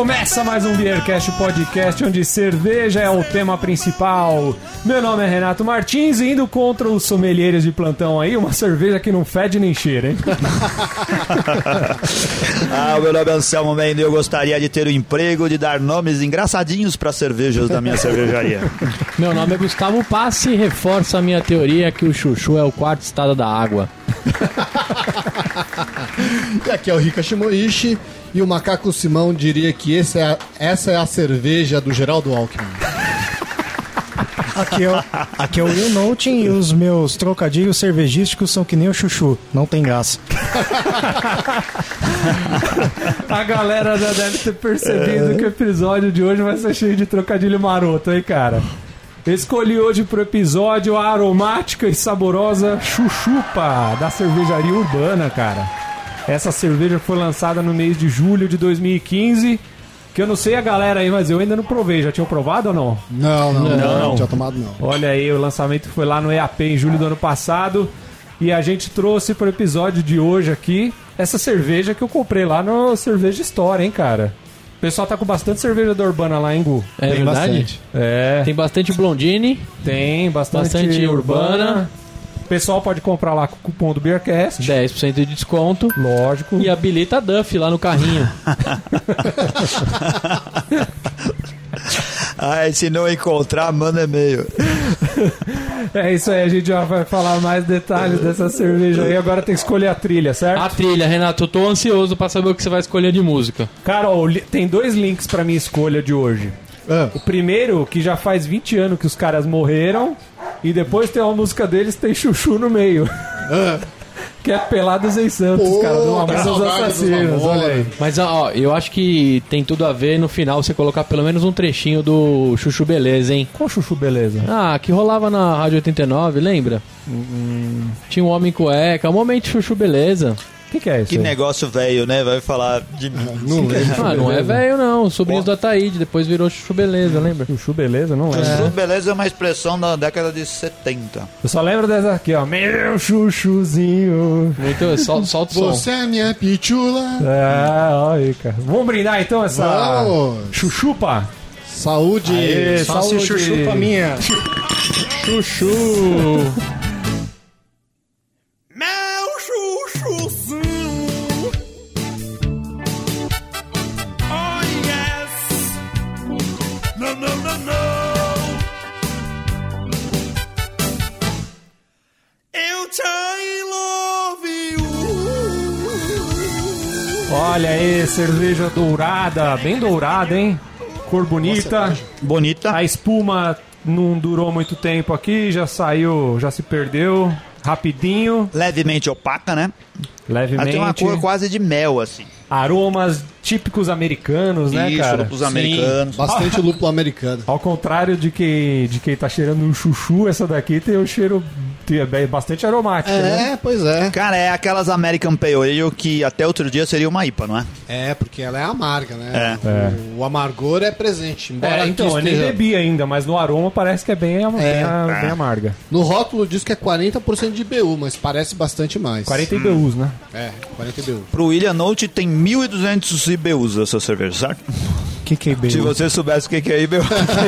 Começa mais um Beercast Podcast, onde cerveja é o tema principal. Meu nome é Renato Martins, indo contra os sommeliers de plantão aí, uma cerveja que não fede nem cheira, hein? ah, meu nome é Anselmo Mendes e eu gostaria de ter o emprego de dar nomes engraçadinhos para cervejas da minha cervejaria. Meu nome é Gustavo Passe e reforça a minha teoria que o chuchu é o quarto estado da água. e aqui é o Rika Shimoishi e o Macaco Simão diria que esse é a, essa é a cerveja do Geraldo Alckmin. Aqui é, o, aqui é o Will Noting e os meus trocadilhos cervejísticos são que nem o chuchu, não tem graça. a galera já deve ter percebido que o episódio de hoje vai ser cheio de trocadilho maroto, hein, cara? Escolhi hoje pro episódio a aromática e saborosa Chuchupa da cervejaria urbana, cara. Essa cerveja foi lançada no mês de julho de 2015. Que eu não sei a galera aí, mas eu ainda não provei. Já tinham provado ou não? Não, não, não. Não, não tinha tomado não. Olha aí, o lançamento foi lá no EAP em julho do ano passado. E a gente trouxe pro episódio de hoje aqui essa cerveja que eu comprei lá no Cerveja Store, hein, cara. O pessoal tá com bastante cerveja da Urbana lá em Gu. É Tem verdade? Bastante. É. Tem bastante Blondine. Tem bastante, bastante Urbana. O pessoal pode comprar lá com o cupom do Beercast. 10% de desconto. Lógico. E habilita a Duff lá no carrinho. Ai, se não encontrar, manda e-mail. É isso aí, a gente já vai falar mais detalhes dessa cerveja aí. Agora tem que escolher a trilha, certo? A trilha, Renato, eu tô ansioso pra saber o que você vai escolher de música. Cara, ó, tem dois links pra minha escolha de hoje. Ah. O primeiro, que já faz 20 anos que os caras morreram, e depois tem uma música deles tem chuchu no meio. Ah. Que é Pelados em Santos, Pô, cara, do Amor dos Assassinos, olha aí. Mas, ó, eu acho que tem tudo a ver no final você colocar pelo menos um trechinho do Chuchu Beleza, hein? Qual Chuchu Beleza? Ah, que rolava na Rádio 89, lembra? Hum. Tinha um homem cueca, um momento Chuchu Beleza. O que, que, é isso? Que aí? negócio velho, né? Vai falar de. Não lembro. Ah, não é velho, não. Sobrinhos do Ataíde, depois virou Chuchu Beleza, lembra? Chuchu Beleza, não é. Chuchu Beleza é uma expressão da década de 70. Eu só lembro dessa aqui, ó. Meu chuchuzinho. Muito, sol, solta o som. Você é minha pichula. É, olha aí, cara. Vamos brindar então essa Vamos. chuchupa? Saúde! Aê, saúde! chuchupa minha! Chuchu! Olha aí, cerveja dourada, bem dourada, hein? Cor bonita. Bonita. A espuma não durou muito tempo aqui, já saiu, já se perdeu rapidinho. Levemente opaca, né? Levemente. Ela tem uma cor quase de mel, assim. Aromas típicos americanos, né, Isso, cara? lúpulos americanos. Bastante lúpulo americano. Ao contrário de quem, de quem tá cheirando um chuchu, essa daqui tem o um cheiro é bastante aromática, é, né? É, pois é. Cara, é aquelas American Pale Ale que até outro dia seria uma IPA, não é? É, porque ela é amarga, né? É. é. O, amargor é presente. Embora é, então, eu nem bebi ainda, mas no aroma parece que é bem, é, bem, é. bem amarga. No rótulo diz que é 40% de IBU, mas parece bastante mais. 40 hum. IBUs, né? É, 40 IBU. Pro William Note tem 1.200 IBUs essa cerveja, certo? O que, que é IBU? Se você soubesse o que, que é IBU.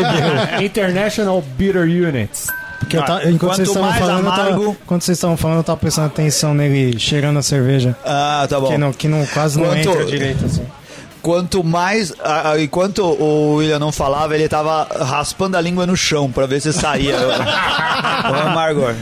International Bitter Units. Porque eu tá, enquanto vocês estavam falando, amargo... tava, quando vocês estavam falando, eu tava prestando atenção nele cheirando a cerveja. Ah, tá bom. Que, não, que não, quase quanto, não entra direito assim. Quanto mais. Ah, enquanto o William não falava, ele tava raspando a língua no chão pra ver se saía o amargor.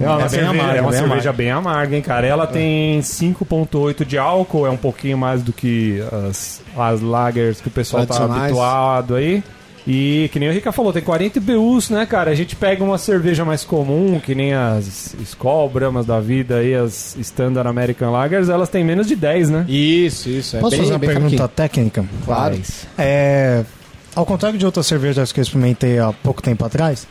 É uma, é cerveja, amarga, é uma bem cerveja amarga. bem amarga, hein, cara? Ela tem 5,8 de álcool, é um pouquinho mais do que as, as lagers que o pessoal tá habituado aí. E que nem o Rica falou, tem 40 BUs, né, cara? A gente pega uma cerveja mais comum, que nem as Skol, Bramas da vida aí, as Standard American Lagers, elas têm menos de 10, né? Isso, isso. É Posso bem, fazer uma pergunta técnica? Claro. É, ao contrário de outras cervejas que eu experimentei há pouco tempo atrás,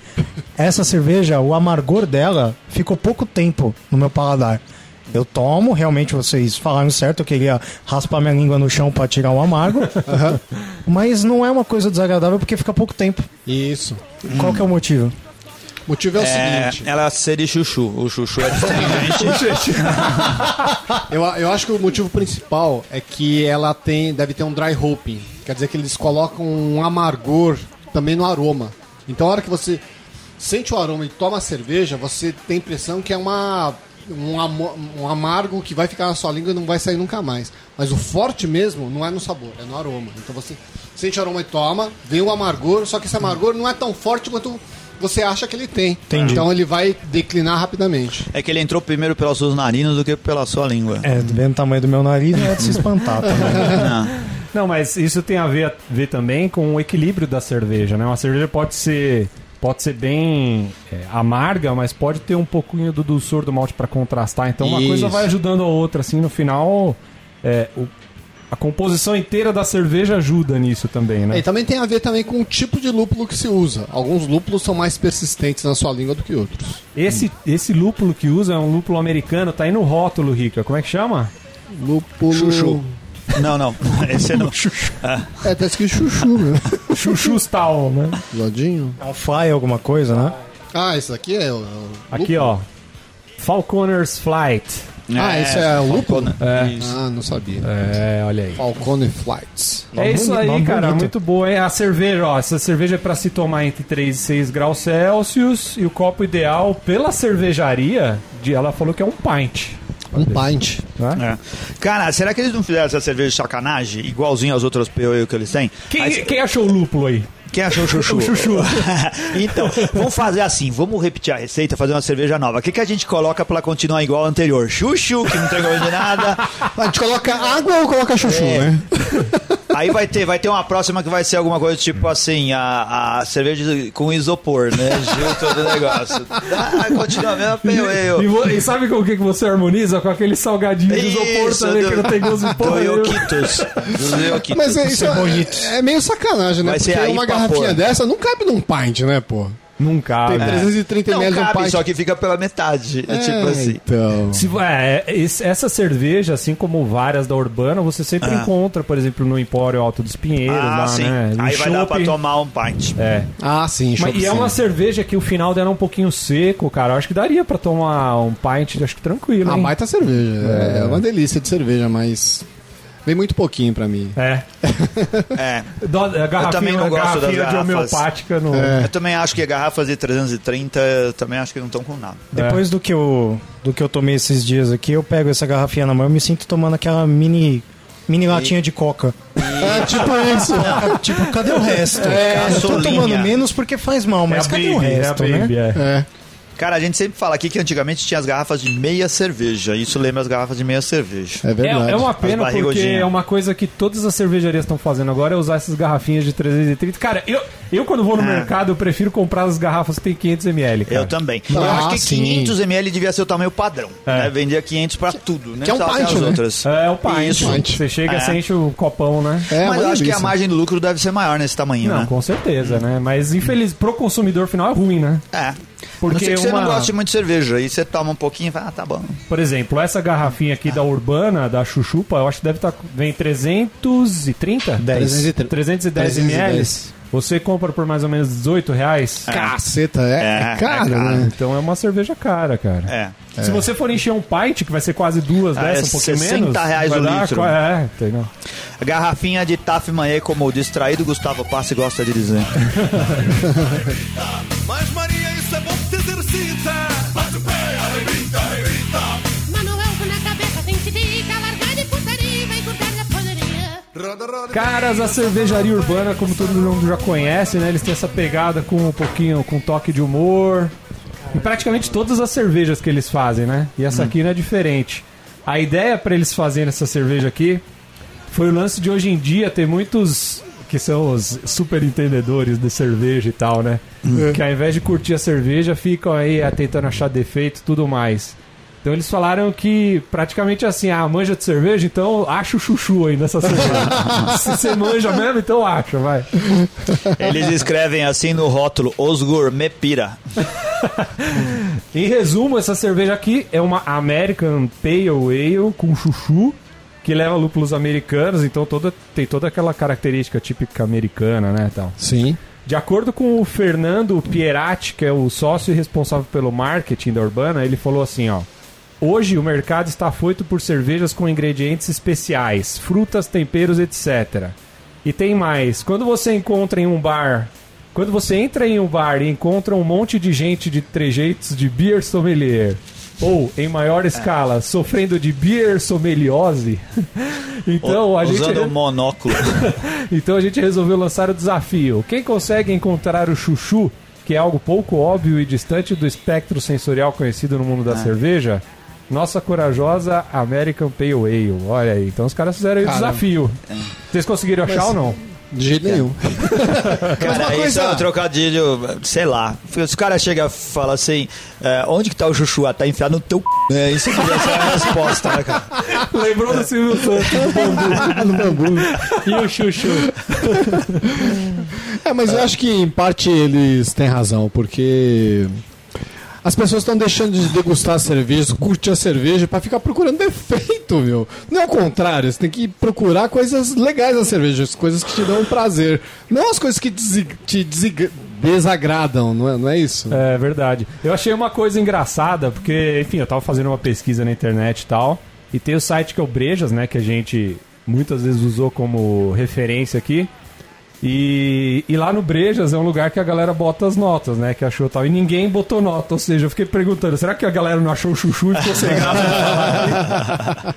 essa cerveja, o amargor dela ficou pouco tempo no meu paladar. Eu tomo, realmente vocês falaram certo, eu queria raspar minha língua no chão para tirar o amargo. uhum. Mas não é uma coisa desagradável porque fica pouco tempo. Isso. Qual hum. que é o motivo? O motivo é o É, seguinte. ela seria chuchu. O chuchu é astringente. Eu, eu acho que o motivo principal é que ela tem, deve ter um dry hopping. Quer dizer que eles colocam um amargor também no aroma. Então, a hora que você sente o aroma e toma a cerveja, você tem a impressão que é uma, um, um amargo que vai ficar na sua língua e não vai sair nunca mais. Mas o forte mesmo não é no sabor, é no aroma. Então você sente o aroma e toma, vem o amargor, só que esse amargor não é tão forte quanto você acha que ele tem. Entendi. Então ele vai declinar rapidamente. É que ele entrou primeiro pelas suas narinas do que pela sua língua. É, vendo o tamanho do meu nariz, não é de se espantar também. Não. Não, mas isso tem a ver, ver também com o equilíbrio da cerveja, né? Uma cerveja pode ser pode ser bem é, amarga, mas pode ter um pouquinho do dulçor do malte para contrastar. Então uma coisa Isso. vai ajudando a outra, assim, no final é, o- a composição inteira da cerveja ajuda nisso também, né? É, E também tem a ver também com o tipo de lúpulo que se usa. Alguns lúpulos são mais persistentes na sua língua do que outros. Esse, esse lúpulo que usa é um lúpulo americano, tá aí no rótulo, Rica. Como é que chama? Lúpulo. Chuchu. Não, não. Esse não. É, tá escrito chuchu, né? Chuchu Stal, né? Lodinho. É um fly alguma coisa, né? Ah, esse aqui é o. o Aqui, ó. Falconer's Flight. Ah, isso é o lúpulo? É. Isso. Ah, não sabia. É, olha aí. Falcone Flights. É isso aí, nome cara, bonito. muito boa. hein? A cerveja, ó, essa cerveja é pra se tomar entre 3 e 6 graus Celsius e o copo ideal pela cervejaria, de, ela falou que é um pint. Um pint. É. Cara, será que eles não fizeram essa cerveja de sacanagem, igualzinho às outras POE que eles têm? Quem, Mas- quem achou o lúpulo aí? Quem achou o chuchu? O chuchu. então, vamos fazer assim, vamos repetir a receita, fazer uma cerveja nova. O que, que a gente coloca pra ela continuar igual ao anterior? Chuchu, que não tem gosto de nada. A gente coloca água ou coloca chuchu, É. né? Aí vai ter, vai ter uma próxima que vai ser alguma coisa tipo assim, a, a cerveja com isopor, né? Junto do negócio. Ah, continua a mesma POE. E, vo- e sabe com o que que você harmoniza? Com aquele salgadinho de isopor Isso, também, do- que não tem gosto de Do porra. Do Yoquitos. Mas é, isso é, é meio sacanagem, né? Vai ser Porque aí uma pra garrafinha dessa não cabe num pint, né, pô? Não cabe. Tem 330 Não ml um cabe, pint. só que fica pela metade. É, tipo assim. Então. Se- é, esse- essa cerveja, assim como várias da Urbana, você sempre Ah. encontra, por exemplo, no Empório Alto dos Pinheiros, Ah, lá, sim. né? Aí vai dar pra tomar um pint. É. Ah, sim, Mas- e é uma cerveja que o final dela é um pouquinho seco, cara. Eu acho que daria pra tomar um pint, acho que tranquilo, Uma hein? baita cerveja. É. uma delícia de cerveja, mas. Vem muito pouquinho pra mim. É. É. Do, a garrafinha, também não gosto das garrafas. homeopática no... É. Eu também acho que garrafas de 330 eu também acho que não estão com nada. Depois do, que eu, do que eu tomei esses dias aqui, eu pego essa garrafinha na mão e me sinto tomando aquela mini, mini latinha de coca. É tipo isso. tipo, cadê o resto? É, eu tô tomando menos porque faz mal, mas é a cadê baby, o resto, é a baby, né? é. É. Cara, a gente sempre fala aqui que antigamente tinha as garrafas de meia cerveja. Isso lembra as garrafas de meia cerveja. É verdade. É, é uma pena porque é uma coisa que todas as cervejarias estão fazendo agora é usar essas garrafinhas de 330. Cara, eu, eu quando vou no Ah. mercado, eu prefiro comprar as garrafas que tem 500ml, cara. Eu também. Ah, eu acho que sim. 500 ml devia ser o tamanho padrão. É. Né? Vendia 500 pra tudo, né? Que é um pint, as né? outras. É, o pint. Isso. Você chega e É. você enche o copão, né? É, Mas eu acho que a margem do lucro deve ser maior nesse tamanho, Não, né? com certeza, né? Mas infeliz, pro consumidor final é ruim, né? É. Porque não sei que você uma- não gosta muito de cerveja. Aí você toma um pouquinho e fala, ah, tá bom. Por exemplo, essa garrafinha aqui da Urbana, da Chuchupa, eu acho que deve estar. Vem 330? 10. 310 310. ml. Você compra por mais ou menos 18 reais. Caceta, é, É, é caro, é caro. né? Então é uma cerveja cara, cara. É. Se você for encher um pint, que vai ser quase duas Ah, dessa, é um pouquinho 60 menos. reais o dar litro. É, entendeu? A garrafinha de Taf Manhã, como o distraído Gustavo Passi gosta de dizer. Caras, a cervejaria urbana, como todo mundo já conhece, né? Eles têm essa pegada com um pouquinho, com toque de humor. Em praticamente todas as cervejas que eles fazem, né? E essa aqui não é diferente. A ideia para eles fazerem essa cerveja aqui foi o lance de hoje em dia ter muitos que são os super entendedores de cerveja e tal, né? Que ao invés de curtir a cerveja, ficam aí tentando achar defeito e tudo mais. Então eles falaram que praticamente assim, ah, manja de cerveja, então acha o chuchu aí nessa cerveja. Se você manja mesmo, então acha, vai. Eles escrevem assim no rótulo, os gourmet pira. Em resumo, essa cerveja aqui é uma American Pale Ale com chuchu, que leva lúpulos americanos, então toda, tem toda aquela característica típica americana, né, tal. Sim. De acordo com o Fernando Pierati, que é o sócio e responsável pelo marketing da Urbana, ele falou assim, ó. Hoje o mercado está afoito por cervejas com ingredientes especiais, frutas, temperos, etc. E tem mais. Quando você encontra em um bar, quando você entra em um bar e encontra um monte de gente de trejeitos de beer sommelier, ou em maior escala, sofrendo de beer sommeliose, então a gente Usando o monóculo. então a gente resolveu lançar o desafio. Quem consegue encontrar o chuchu, que é algo pouco óbvio e distante do espectro sensorial conhecido no mundo da cerveja, nossa corajosa American Pale Ale. Olha aí, então os caras fizeram aí o Caramba. desafio. Vocês conseguiram achar ou não? De jeito nenhum. Cara, isso coisa- é um trocadilho, sei lá. Os caras chegam e falam assim, é, onde que tá o chuchu? Ah, tá enfiado no teu c... É, isso que devia ser a resposta, né, cara? Lembrou do Silvio Santos? no bambu. E o chuchu? É, mas eu acho que em parte eles têm razão, porque as pessoas estão deixando de degustar a cerveja, curtir a cerveja pra ficar procurando defeito, meu. Não é o contrário, você tem que procurar coisas legais na cerveja, as coisas que te dão prazer, não as coisas que te desagradam, não é, não é isso? É verdade. Eu achei uma coisa engraçada, porque, enfim, eu tava fazendo uma pesquisa na internet e tal. E tem o site que é o Brejas, né? Que a gente muitas vezes usou como referência aqui. E, e lá no Brejas é um lugar que a galera bota as notas, né? Que achou tal. E ninguém botou nota. Ou seja, eu fiquei perguntando, será que a galera não achou o chuchu e ficou sem graça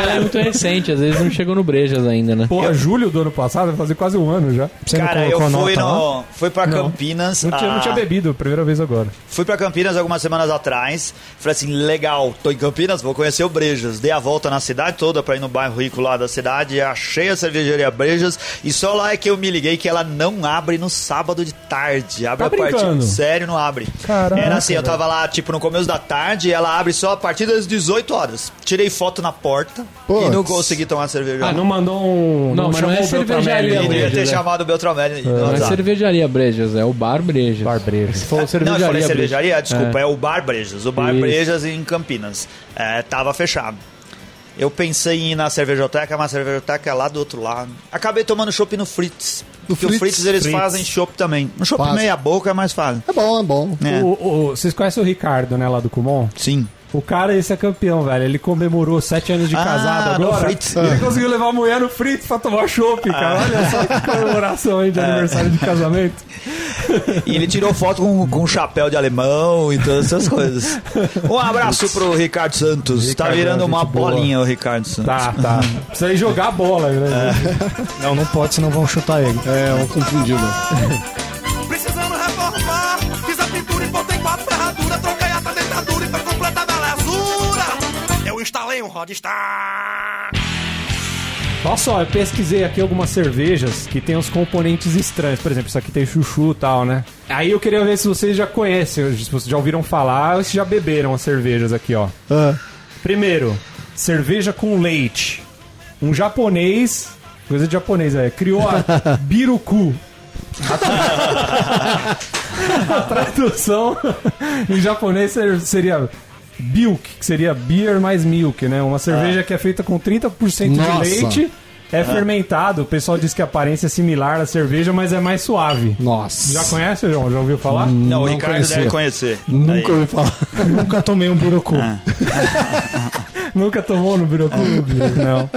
ela é muito recente, às vezes não chegou no Brejas ainda, né? Porra, julho do ano passado, vai fazer quase um ano já. Você não Cara, eu fui, nota no, fui pra Não. Campinas. Não tinha, não ah, tinha bebido, primeira vez agora. Fui pra Campinas algumas semanas atrás. Falei assim, legal, tô em Campinas, vou conhecer o Brejas. Dei a volta na cidade toda pra ir no bairro rico lá da cidade. Achei a cervejaria Brejas. E só lá é que eu me liguei que ela não abre no sábado de tarde. Abre Tá a partir. Sério, não abre. Caraca, Era assim, eu tava lá, tipo, no começo da tarde e ela abre só a partir das 18 horas. Tirei foto na porta Puts. e não consegui tomar cerveja. Ah, não mandou um. Não, mas não é chamou o Beltramelli, cervejaria, ter é. chamado o Beltramelli Não é cervejaria Brejas, é o Bar Brejas. Bar Brejas. Você falou Não, eu cervejaria. falei cervejaria, desculpa, é. o Bar Brejas. O Bar Isso. Brejas em Campinas. É, tava fechado. Eu pensei em ir na cervejoteca, mas a cervejoteca é lá do outro lado. Acabei tomando chopp no Fritz. Porque o Fritz? Fritz eles Fritz. fazem chopp também. Um chopp meia boca é mais fácil. É bom, é bom. É. O- o- vocês conhecem o Ricardo, né, lá do Kumon? Sim. O cara, esse é campeão, velho. Ele comemorou sete anos de Ah, casado agora. Fritz. Ele conseguiu levar a mulher no Fritz pra tomar chopp, cara. Olha só que comemoração aí de aniversário de casamento. E ele tirou foto com, com um chapéu de alemão e todas essas coisas. Um abraço pro Ricardo Santos. tá Ricardo, virando uma gente boa. bolinha o Ricardo Santos. Tá, tá. Precisa ir jogar a bola, né? Não, não pode, senão vão chutar ele. É, um confundido. Precisando um Rodstar. Nossa, ó, eu pesquisei aqui algumas cervejas que tem uns componentes estranhos. Por exemplo, isso aqui tem chuchu e tal, né? Aí eu queria ver se vocês já conhecem, se vocês já ouviram falar ou se já beberam as cervejas aqui, ó. Ah, Primeiro, cerveja com leite. Um japonês, coisa de japonês aí, criou a Biruku. A tra- A tradução em japonês ser- seria Bilk, que seria beer mais milk, né? Uma cerveja que é feita com 30% Nossa. de leite, é fermentado. O pessoal diz que a aparência é similar à cerveja, mas é mais suave. nossa. Já conhece, João? Já ouviu falar? Não, o Não Ricardo conhecia. deve conhecer. Nunca Aí. ouvi falar. Nunca tomei um birucu. Nunca tomou no Birocu? Não.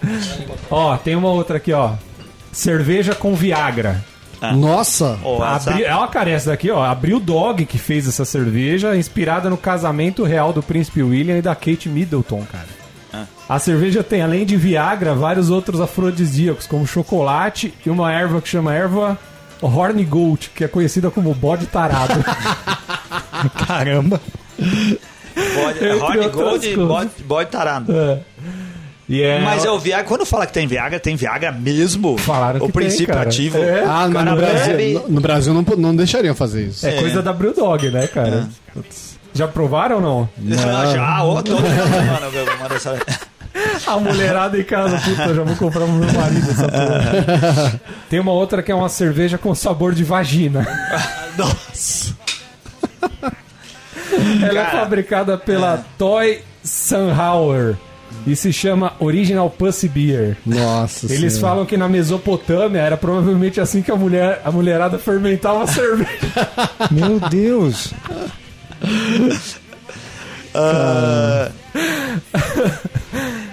Ó, tem uma outra aqui, ó. Cerveja com Viagra. Nossa. Ó, essa- Abri... Ó, cara, essa daqui, ó. Abriu Dog que fez essa cerveja, inspirada no casamento real do príncipe William e da Kate Middleton, cara. A cerveja tem, além de Viagra, vários outros afrodisíacos, como chocolate e uma erva que chama erva Horny Goat, que é conhecida como bode tarado. Caramba. Bode, outras Gold e bode, bode tarado. É. E é... Mas é o Viagra. Quando fala que tem Viagra, tem Viagra mesmo? Falaram o que tem, princípio cara. ativo. É. Ah, mas cara no Brasil, bebe- no, no Brasil não, não deixariam fazer isso. É coisa da Brewdog, né, cara? Putz. Já provaram ou não? Não, já, todo essa... A mulherada em casa, puta, já vou comprar pro meu marido essa porra. Tem uma outra que é uma cerveja com sabor de vagina. Nossa. Ela é Cara. fabricada pela Toy Sunhauer e se chama Original Pussy Beer. Nossa Eles Senhora. falam que na Mesopotâmia era provavelmente assim que a mulher, a mulherada fermentava a cerveja. Meu Deus.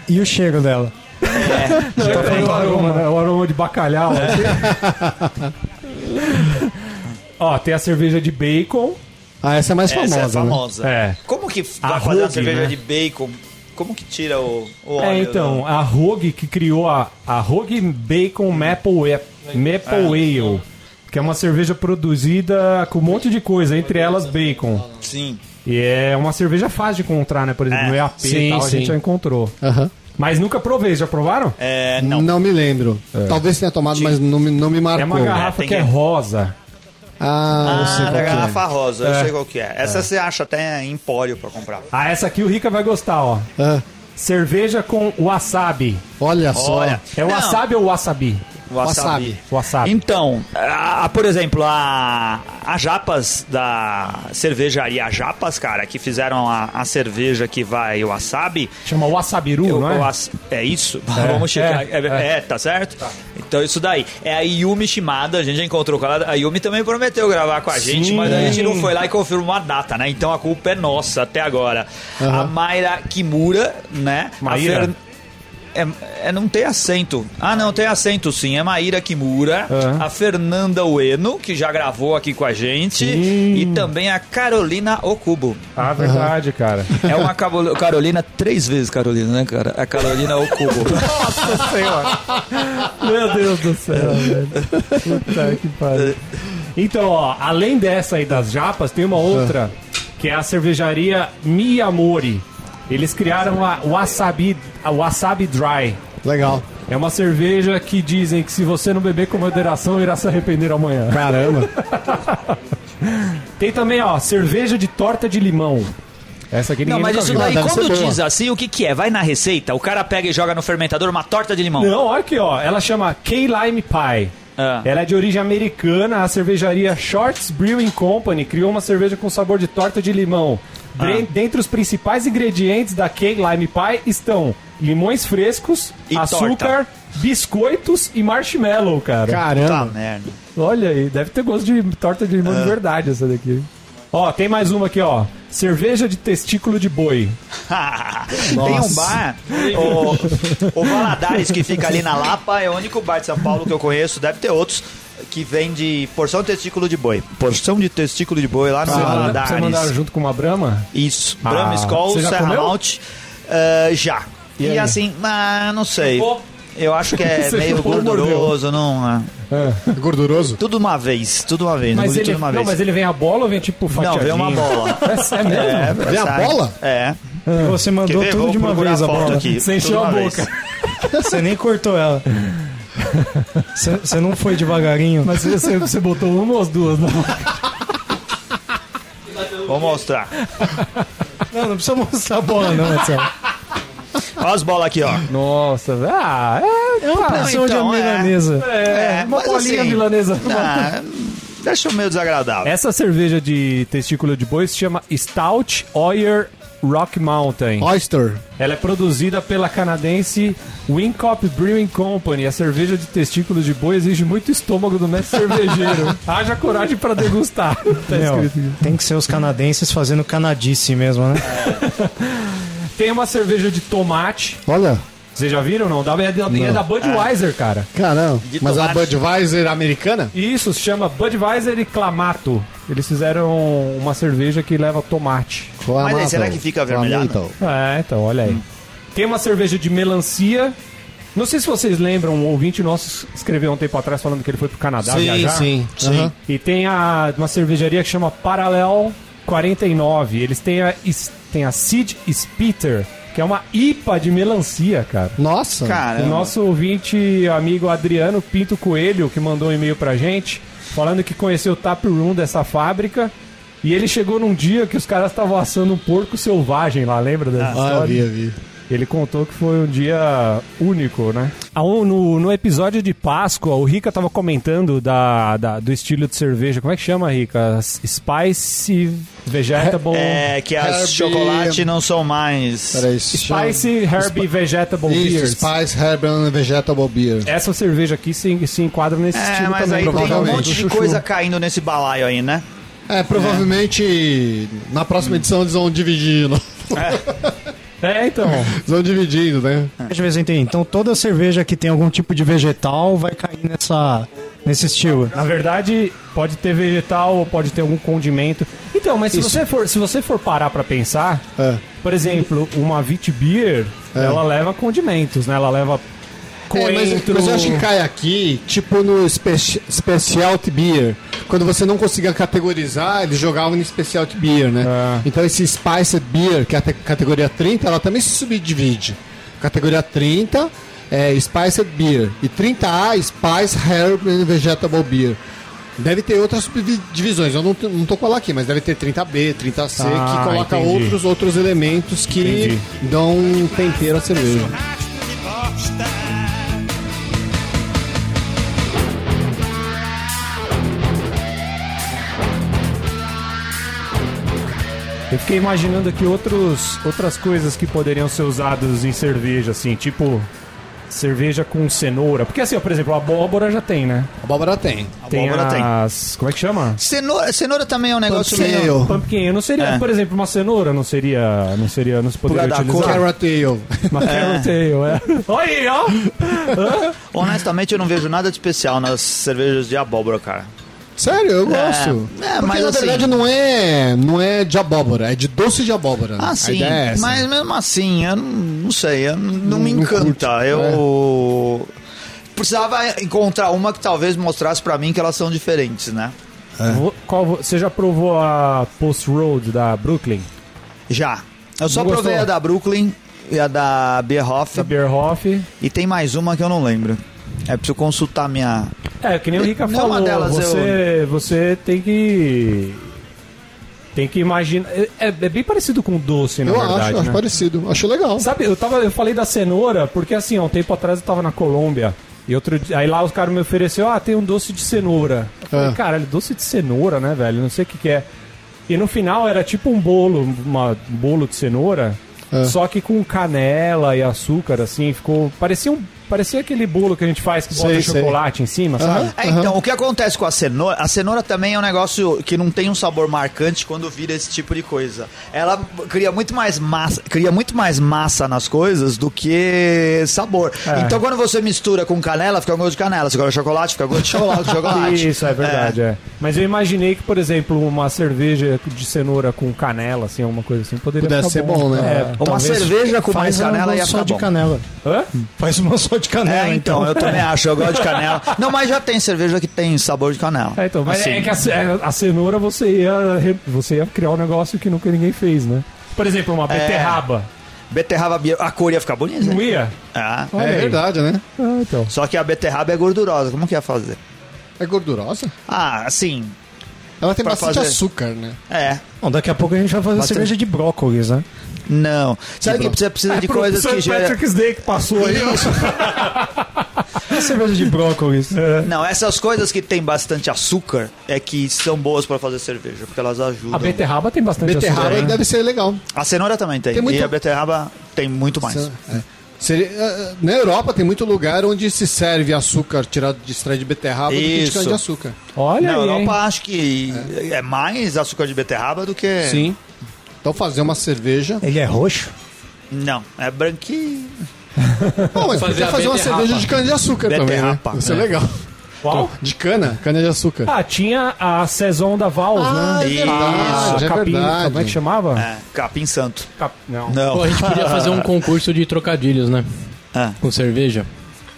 E o cheiro dela? é o aroma, né? O aroma de bacalhau. assim. Ó, tem a cerveja de bacon. Ah, essa é mais famosa, Essa é né? famosa. É. Como que A vai fazer uma cerveja né? de bacon? Como que tira o, o óleo? É, então, a Rogue que criou a, a Rogue Bacon Maple, Ale- Maple Ale, que é uma cerveja produzida com um monte de coisa, entre elas bacon. Sim. E é uma cerveja fácil de encontrar, né? Por exemplo, É. no EAP Sim, e tal, a sim. gente já encontrou. Aham. Mas nunca provei, já provaram? É, Não. não. me lembro. Talvez tenha tomado, mas não me, não me marcou. É uma garrafa tem que é rosa. Ah, sei Ah, qual da que garrafa é. rosa, eu sei qual que é. Essa você acha até em empório pra comprar. Ah, essa aqui o Rica vai gostar, ó. Cerveja com wasabi. olha só. Olha. É Não. wasabi ou wasabi? Wasabi. Wasabi. Então, a- a- por exemplo, a, a Japas da cervejaria Japas, cara, que fizeram a, a cerveja que vai o wasabi. Chama wasabiru, eu- não é? eu as- é isso? Vamos checar. é, É, é. é, tá certo? Então, isso daí. É a Yumi Shimada, a gente já encontrou com ela. A Yumi também prometeu gravar com a gente, Sim. mas a gente não foi lá e confirmou a data, né? Então a culpa é nossa até agora. A Mayra Kimura, né? A Maíra? É, é, não tem acento. Ah, não, tem acento sim. É Maíra Kimura, Aham. a Fernanda Ueno, que já gravou aqui com a gente, Sim. e também a Carolina Okubo. Ah, verdade, cara. É uma Carolina, três vezes Carolina, né, cara? A Carolina Okubo. Nossa senhora. Meu Deus do céu, velho. Puta que pariu. Então, ó, além dessa aí das japas, tem uma outra, que é a cervejaria Miyamori. Eles criaram a Wasabi, a Wasabi Dry. Legal. É uma cerveja que dizem que se você não beber com moderação, irá se arrepender amanhã. Caramba. Tem também, ó, cerveja de torta de limão. Essa aqui Não, ninguém mas nunca isso viu. daí, Deve quando boa. diz assim, o que que é? Vai na receita, o cara pega e joga no fermentador uma torta de limão. Não, olha aqui, ó. Ela chama K-Lime Pie. Ah. Ela é de origem americana. A cervejaria Shorts Brewing Company criou uma cerveja com sabor de torta de limão. Ah. Dentre os principais ingredientes da K-Lime Pie estão limões frescos, E açúcar, biscoitos e marshmallow, cara. Tá Caramba. merda. Olha aí, deve ter gosto de torta de limão Ah. de verdade essa daqui. Ó, tem mais uma aqui, ó. Cerveja de testículo de boi. Tem um bar, o, o Valadares, que fica ali na Lapa, é o único bar de São Paulo que eu conheço, deve ter outros, que vende porção de testículo de boi. Porção de testículo de boi lá no Você Valadares. Você mandaram junto com uma brama? Isso, Ah, Brahma, Skol, você já Serra comeu? Malte, ah, já. E E, assim, ah, não sei. Eu acho que é Você meio gorduroso, não. ah. Gorduroso? Tudo uma vez, tudo uma vez, Mas ele, tudo uma não, vez. mas ele vem a bola ou vem tipo Não, fatiadinho? veio uma bola. É, é mesmo? É, Vem a bola? É. Você Quer mandou tudo de uma vez a bola. aqui. Você encheu a boca. Você nem cortou ela. Você- não foi devagarinho. Mas você, você botou uma ou as duas? Não? Vou mostrar. Não, não precisa mostrar a bola, não, Marcelo. Olha as bolas aqui, ó. Nossa, velho. Ah, é. É uma porção então, de é. milanesa. é, uma bolinha assim, milanesa. Ah, deixa o meio desagradável. Essa cerveja de testículo de boi se chama Stout Oyer Rock Mountain. Oyster. Ela é produzida pela canadense Wincop Brewing Company. A cerveja de testículo de boi exige muito estômago do mestre cervejeiro. Haja coragem pra degustar. Tá Meu, tem que ser os canadenses fazendo canadice mesmo, né? Tem uma cerveja de tomate. Olha. Vocês já viram não? Da, é da, é da Budweiser, cara. Caramba. Mas a. Budweiser americana? Isso se chama Budweiser e Clamato. Eles fizeram uma cerveja que leva tomate. Mas aí, será que fica avermelhado? Clamato. É, então, olha aí. Tem uma cerveja de melancia. Não sei se vocês lembram, um ouvinte nosso escreveu um tempo atrás falando que ele foi pro Canadá Sim, viajar. sim. Sim. Aham. E tem a, uma cervejaria que chama Parallel 49. Eles têm a, tem a Seed Spitter, que é uma IPA de melancia, cara. Nossa. O Caramba. nosso ouvinte amigo Adriano Pinto Coelho, que mandou um e-mail pra gente, falando que conheceu o tap room dessa fábrica. E ele chegou num dia que os caras estavam assando um porco selvagem lá, lembra dessa Ah, eu história? vi, eu vi. Ele contou que foi um dia único, né? Ah, No, no episódio de Páscoa, o Rica tava comentando da, da- do estilo de cerveja. Como é que chama, Rica? Spicy Vegetable... É, que as Herbie- chocolate não são mais. Peraí, chama- Spicy Herbie Vegetable Isso, Beers. Spice Herb and Vegetable Beer. Essa cerveja aqui se, se enquadra nesse É, estilo mas também. aí tem um monte de coisa caindo nesse balaio aí, né? É, provavelmente na próxima edição eles vão dividindo. É, então. Eles vão dividindo, né? Deixa eu ver se eu entendi. Então toda cerveja que tem algum tipo de vegetal vai cair nessa, nesse estilo. Na verdade, pode ter vegetal ou pode ter algum condimento. Então, mas se você for, se você for parar pra pensar, É. por exemplo, uma Wheat Beer, É. ela leva condimentos, né? Ela leva É, mas, coentro... mas eu acho que cai aqui, tipo no speci Specialty Beer. Quando você não conseguia categorizar, eles jogavam no Specialty Beer, né? É. Então esse Spiced Beer, que é a te- categoria 30, ela também se subdivide. Categoria 30 é Spiced Beer. E 30A, Spice Herb and Vegetable Beer. Deve ter outras subdivisões, eu não, não tô com ela aqui, mas deve ter 30B, 30C, Ah, que coloca entendi. outros, outros elementos que Entendi. dão um tempero à cerveja. Eu fiquei imaginando aqui outros, outras coisas que poderiam ser usadas em cerveja, assim, tipo cerveja com cenoura. Porque assim, ó, por exemplo, a abóbora já tem, né? Abóbora tem. Tem Abóbora tem. as... Como é que chama? Cenoura, cenoura também é um negócio Pumpkin meio. Pumpkin. Não seria, É. por exemplo, uma cenoura não seria... Não seria... Não se poderia Por causa da utilizar? Carrot Ale. Uma carrot ale, é. Olha aí, ó. Honestamente, eu não vejo nada de especial nas cervejas de abóbora, cara. Sério, eu gosto. é, Porque mas na assim- verdade não é, não é de abóbora, é de doce de abóbora. Ah, sim. é. Mas mesmo assim, eu não, não sei, eu não, não me encanta. curte, eu. Precisava encontrar uma que talvez mostrasse pra mim que elas são diferentes, né? Vo- Qual, vo- você já provou a Post Road da Brooklyn? Já. Eu só Não gostou? provei a da Brooklyn e a da Bierhoff. Da Beerhoff? E tem mais uma que eu não lembro. É preciso consultar minha. É, que nem o Rica falou, uma delas você, você tem que... Tem que imaginar... É, é bem parecido com doce, na eu verdade, acho, né? acho parecido. Acho legal. Sabe, eu, tava, eu falei da cenoura, porque assim, há um tempo atrás eu tava na Colômbia. E outro dia, aí lá os caras me ofereceu, ah, tem um doce de cenoura. Eu falei, Ah. caralho, doce de cenoura, né, velho? Não sei o que, que é. E no final era tipo um bolo, uma, um bolo de cenoura, Ah. só que com canela e açúcar, assim, ficou. Parecia um. Parecia aquele bolo que a gente faz que bota Sei, sei. chocolate em cima, sabe? É, então, o que acontece com a cenoura? A cenoura também é um negócio que não tem um sabor marcante quando vira esse tipo de coisa. Ela cria muito mais massa, cria muito mais massa nas coisas do que sabor. É. Então, quando você mistura com canela, fica gosto de canela. Se gosta de chocolate, fica gosto de chocolate. chocolate. Isso, é verdade, é. Mas eu imaginei que, por exemplo, uma cerveja de cenoura com canela, assim, alguma coisa assim, poderia Pudesse ficar ser bom, né? É, Uma cerveja com mais Faz canela uma ia só ficar de bom. canela. Hã? Faz uma só de canela, É, então, eu também acho, eu gosto de canela. Não, mas já tem cerveja que tem sabor de canela. É, então, mas Assim. é que a, é, a cenoura você ia, você ia criar um negócio que nunca ninguém fez, né? Por exemplo, uma beterraba. Beterraba, bi- a cor ia ficar bonita. Não ia? Ah, É aí. verdade, né? Ah, então. só que a beterraba é gordurosa, como que ia fazer? É gordurosa. Ah, assim, Ela tem Pra bastante fazer. açúcar, né? é. Bom, daqui a pouco a gente vai fazer Bastante. cerveja de brócolis, né? Não. Sabe que você precisa de coisas que geram... Patrick Day que passou aí. É cerveja de brócolis. Não, essas coisas que tem bastante açúcar é que são boas pra fazer cerveja, porque elas ajudam. A beterraba tem bastante Beterraba açúcar, né? deve ser legal. A cenoura também tem. Tem muito- E a beterraba tem muito mais. É. Seria- eh, na Europa tem muito lugar onde se serve açúcar tirado de extrato de beterraba do que de Isso. cana de açúcar. Olha Na aí, Europa hein? acho que é. mais açúcar de beterraba do que. Sim. Então fazer uma cerveja. Ele é roxo? Não, é branquinho. Não, mas Fazer podia fazer uma cerveja de cana de açúcar também, né? Isso é É. legal. Qual? De cana, cana de açúcar. Ah, tinha a Saison da Vals, Ah, né? é verdade, a é capim, verdade. como é que chamava? É, capim santo. Cap- Não. Não. Pô, a gente podia fazer um concurso de trocadilhos, né? Ah. Com cerveja.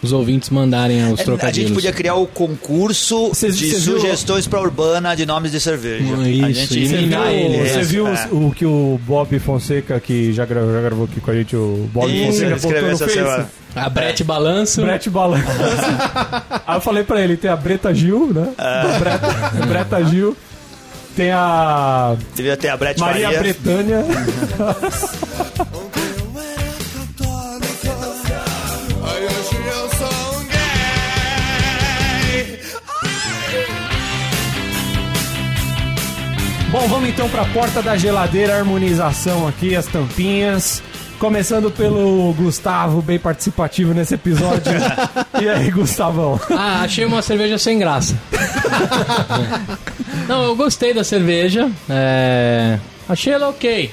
Os ouvintes mandarem os É, A trocadilhos. gente podia criar o concurso Cês- de cê sugestões pra Urbana de nomes de cerveja. Isso, a gente Você viu, eliminar ele. você viu é. o que o Bob Fonseca, que já gravou, já gravou aqui com a gente, o Bob Isso, Fonseca, no Face? semana. A Brett Balanço. Brett Balanço. Aí eu falei pra ele, tem a Breta Gil, né? É. Breta, Breta Gil. Tem a Devia ter a Brett Maria Maria. Bretânia. Vamos então pra porta da geladeira, harmonização aqui, as tampinhas. Começando pelo Gustavo, bem participativo nesse episódio. e aí, Gustavão? Ah, achei uma cerveja sem graça. Não, eu gostei da cerveja. é, Achei ela ok.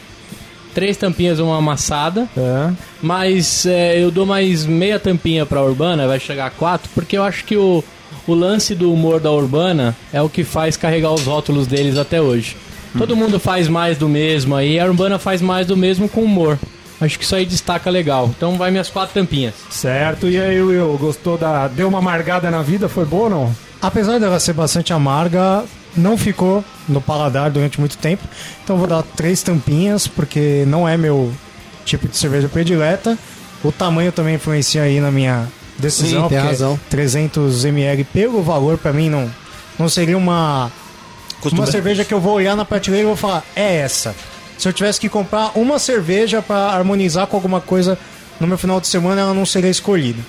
Três tampinhas, uma amassada. É. Mas é, eu dou mais meia tampinha pra Urbana, vai chegar a quatro, porque eu acho que o, o lance do humor da Urbana é o que faz carregar os rótulos deles até hoje. Todo mundo faz mais do mesmo aí, a Urbana faz mais do mesmo com humor. Acho que isso aí destaca legal. Então vai minhas quatro tampinhas. Certo, e aí, Will, gostou da. Deu uma amargada na vida? Foi boa ou não? Apesar dela ser bastante amarga, não ficou no paladar durante muito tempo. Então vou dar três tampinhas, porque não é meu tipo de cerveja predileta. O tamanho também influencia aí na minha decisão. Sim, tem razão. 300 ml pelo valor pra mim não, não seria uma, Costuma- uma cerveja que eu vou olhar na prateleira e vou falar, é essa. Se eu tivesse que comprar uma cerveja pra harmonizar com alguma coisa no meu final de semana, ela não seria escolhida.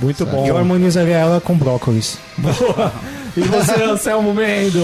Muito bom. Eu harmonizaria ela com brócolis. Boa. E você, Anselmo Mendo?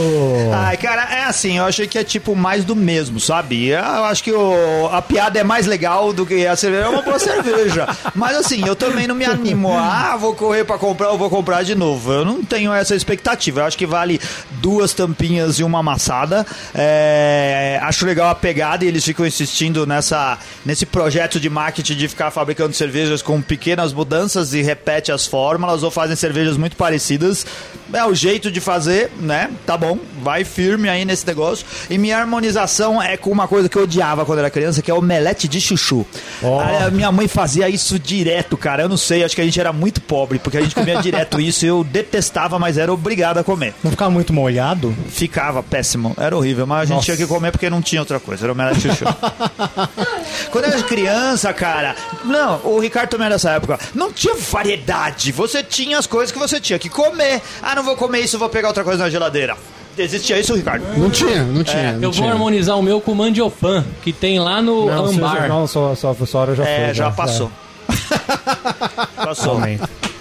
Ai, cara, é assim, eu achei que é tipo mais do mesmo, sabe? Eu acho que o- a piada é mais legal do que a cerveja. É uma boa cerveja. Mas assim, eu também não me animo. Ah, vou correr pra comprar, eu vou comprar de novo. Eu não tenho essa expectativa. Eu acho que vale duas tampinhas e uma amassada. É, acho legal a pegada e eles ficam insistindo nessa, nesse projeto de marketing de ficar fabricando cervejas com pequenas mudanças e repete as fórmulas ou fazem cervejas muito parecidas. É o jeito de fazer, né? Tá bom, vai firme aí nesse negócio. E minha harmonização é com uma coisa que eu odiava quando era criança, que é omelete de chuchu. A minha mãe fazia isso direto, cara. Eu não sei, acho que a gente era muito pobre, porque a gente comia direto isso e eu detestava, mas era obrigado a comer. Não ficar muito molhado? Ficava péssimo, era horrível, mas a gente tinha que comer porque não tinha outra coisa, era omelete de chuchu. Quando eu era criança, cara, não, o Ricardo também era dessa época, não tinha variedade, você tinha as coisas que você tinha que comer. Ah, não vou comer isso, vou pegar outra coisa na geladeira. Existia isso, Ricardo? Não tinha, não tinha. não Eu vou tinha. harmonizar o meu com o mandiopan, que tem lá no Não, Ambar. Não, só, só, só hora já foi. É, já passou. Passou. Amém.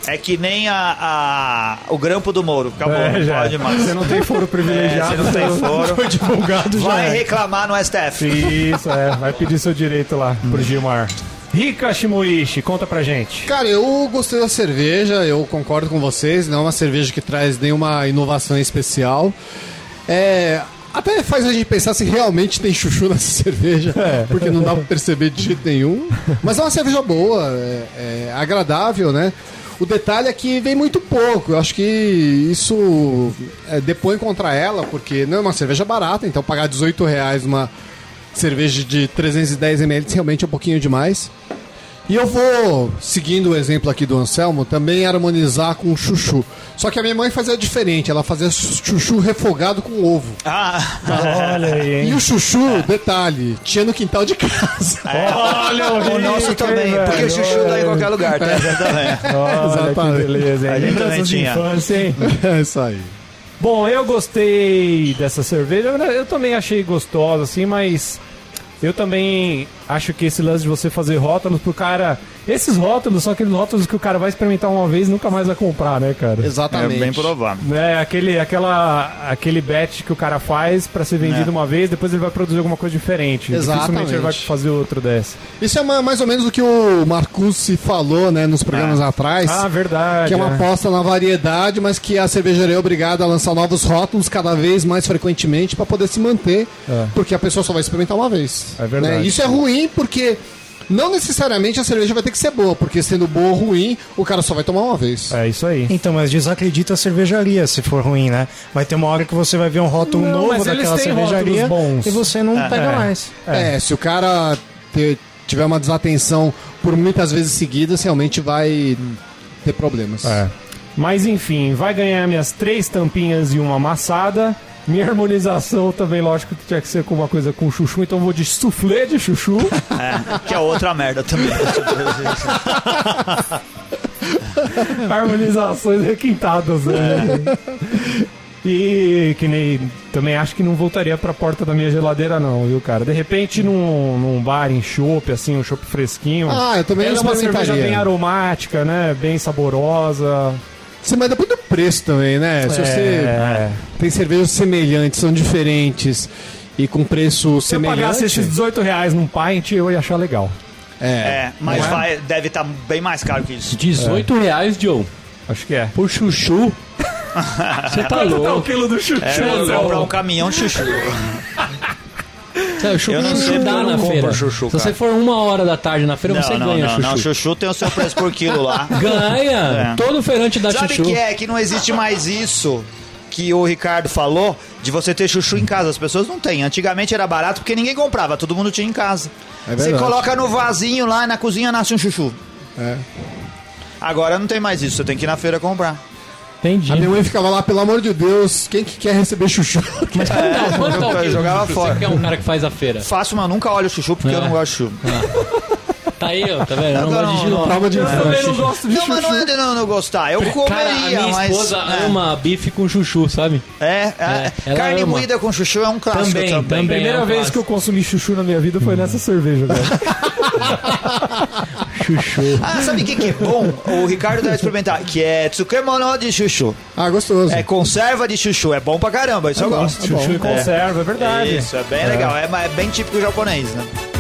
É que nem a, a- o grampo do Moro. Acabou, É, não pode mais. Você não tem foro É, privilegiado. você não tem foro. Foi divulgado já. Vai é. reclamar no STF. Isso, é. Vai pedir seu direito lá pro Gilmar. Rika Shimoishi, conta pra gente. Cara, eu gostei da cerveja, eu concordo com vocês, não é uma cerveja que traz nenhuma inovação especial. É, até faz a gente pensar se realmente tem chuchu nessa cerveja, porque não dá pra perceber de jeito nenhum. Mas é uma cerveja boa, é, é agradável, né? O detalhe é que vem muito pouco. Eu acho que isso é, depõe contra ela, porque não é uma cerveja barata, então pagar 18 reais numa cerveja de 310 ml realmente é um pouquinho demais. E eu vou, seguindo o exemplo aqui do Anselmo, também harmonizar com chuchu. Só que a minha mãe fazia diferente, ela fazia chuchu refogado com ovo. Ah, Olha aí, E hein? o chuchu, detalhe, tinha no quintal de casa. Olha o nosso também, hein, porque o velho? chuchu dá em qualquer lugar, tá? também. Olha que Exatamente. beleza, hein? A gente também tinha. infância, hein? É isso aí. Bom, eu gostei dessa cerveja. Eu também achei gostosa, assim, mas eu também acho que esse lance de você fazer rótulos pro cara. Esses rótulos são aqueles rótulos que o cara vai experimentar uma vez e nunca mais vai comprar, né, cara? É Exatamente. bem provável. É, aquele, aquela, aquele batch que o cara faz pra ser vendido É. uma vez, depois ele vai produzir alguma coisa diferente. Exatamente. Ele vai fazer outro dessa. Isso é ma- mais ou menos o que o Marcus falou, né, nos programas atrás. Ah, verdade. Que é uma é. aposta na variedade, mas que a cervejaria é obrigada a lançar novos rótulos cada vez mais frequentemente para poder se manter, É. porque a pessoa só vai experimentar uma vez. É verdade. né? Isso é ruim porque não necessariamente a cerveja vai ter que ser boa, porque sendo boa ou ruim, o cara só vai tomar uma vez. É isso aí. Então, mas desacredita a cervejaria se for ruim, né? Vai ter uma hora que você vai ver um rótulo Não, novo mas eles daquela têm cervejaria e você não pega é. mais. É, se o cara te- tiver uma desatenção por muitas vezes seguidas, realmente vai ter problemas. É. Mas enfim, vai ganhar minhas três tampinhas e uma amassada. Minha harmonização também, lógico que tinha que ser com uma coisa com chuchu, então eu vou de soufflé de chuchu. É, que é outra merda também. Harmonizações requintadas, né? E que nem. Também acho que não voltaria pra porta da minha geladeira, não, viu, cara? De repente, num, num bar em chopp, assim, um chopp fresquinho. Ah, eu também Ela é uma cerveja bem aromática, né? Bem saborosa. Sim, mas depende do preço também, né? Se É, você é. tem cervejas semelhantes, são diferentes. e com preço Se eu pagasse semelhante. esses 18 reais num pint, eu ia achar legal. É, É, mas é? vai, deve estar bem mais caro que isso. 18 reais, Joe. Acho que é. Por chuchu. Você tá Tá o louco. quilo do chuchu. É, eu vou comprar um caminhão de chuchu. Sabe, chuchu Eu não sei dá na compro feira. chuchu, Se você for uma hora da tarde na feira, Não, você não, ganha não, chuchu. não, chuchu tem o seu preço por quilo lá. Ganha! É. Todo feirante dá Sabe o chuchu. que é? Que não existe mais isso que o Ricardo falou de você ter chuchu em casa. As pessoas não têm. Antigamente era barato porque ninguém comprava, todo mundo tinha em casa. É você coloca no vasinho lá na cozinha nasce um chuchu. É. Agora não tem mais isso, você tem que ir na feira comprar. Entendi. A minha mãe ficava lá, pelo amor de Deus, quem que quer receber chuchu? Mas quanto tá, tá jogava chuchu? fora. Você que é um cara que faz a feira. Faço, mas nunca olho chuchu porque É. eu não gosto de chuchu. Tá aí, ó, tá vendo? Eu não Agora gosto de não, chuchu. De Eu também não gosto de Não, mas chuchu. não é de não, não gostar. Eu Cara, a comeria, minha mas. esposa é. ama bife com chuchu, sabe? É, é, É, ela carne ama. moída com chuchu é um clássico Também, também. também. Primeira é um vez clássico. que eu consumi chuchu na minha vida foi nessa cerveja, velho. Chuchu. Ah, sabe o que, que é bom? O Ricardo deve experimentar, que é tsukemono de chuchu. Ah, gostoso. É conserva de chuchu, é bom pra caramba, isso eu bom, gosto. é bom. chuchu e conserva, é verdade. Isso, é bem legal, é, é bem típico japonês, né?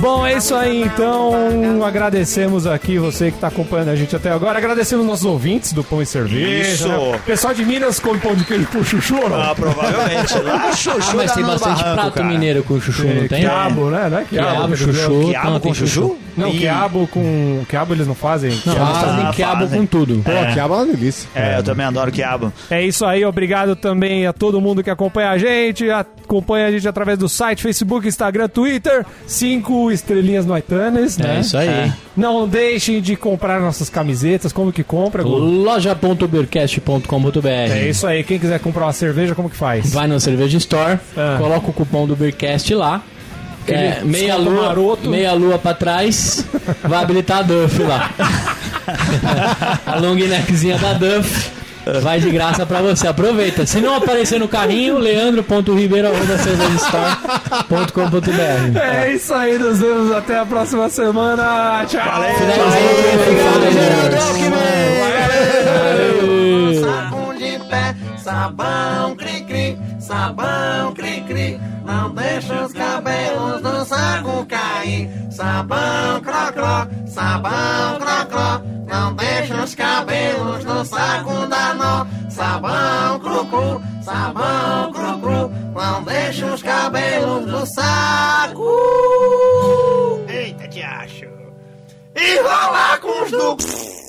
Bom, é isso aí então. Agradecemos aqui você que está acompanhando a gente até agora. Agradecemos nossos ouvintes do Pão e Cerveja. Isso. né? O pessoal de Minas come pão de queijo com chuchu ou não? Ah, provavelmente. Lá, chuchu Ah, mas tem bastante barranco, prato cara. mineiro com chuchu, não tem? Quiabo, né? Não é quiabo, Quiabo, dizer, chuchu. Quiabo não, com tem chuchu? Não, Ih. quiabo com. Quiabo eles não fazem. Não, Quiabo. eles fazem Ah, quiabo fazem. com tudo. Pô, quiabo é uma delícia. É, eu também adoro quiabo. É isso aí, obrigado também a todo mundo que acompanha a gente, acompanha a gente através do site, Facebook, Instagram, Twitter, estrelinhas no iTunes, né? É isso aí. Não deixem de comprar nossas camisetas, como que compra? Loja.beercast.com.br É isso aí, quem quiser comprar uma cerveja, como que faz? Vai no Cerveja Store, Ah. coloca o cupom do Beercast lá. É, meia lua, maroto. meia lua pra trás, vai habilitar a Duff lá. a long neckzinha da Duff vai de graça pra você. Aproveita. Se não aparecer no carrinho, leandro.ribeiro.com.br. É isso aí, nos vemos até a próxima semana. Tchau! Saco de pé, sabão cri-cri, sabão cri-cri. Não deixa os cabelos do saco cair. Sabão cro-cro, sabão cro-cro. Os cabelos do saco dar nó. Sabão cru-cru, sabão cru-cru. Não deixa os cabelos do saco. Eita, te acho. E rolar com os do...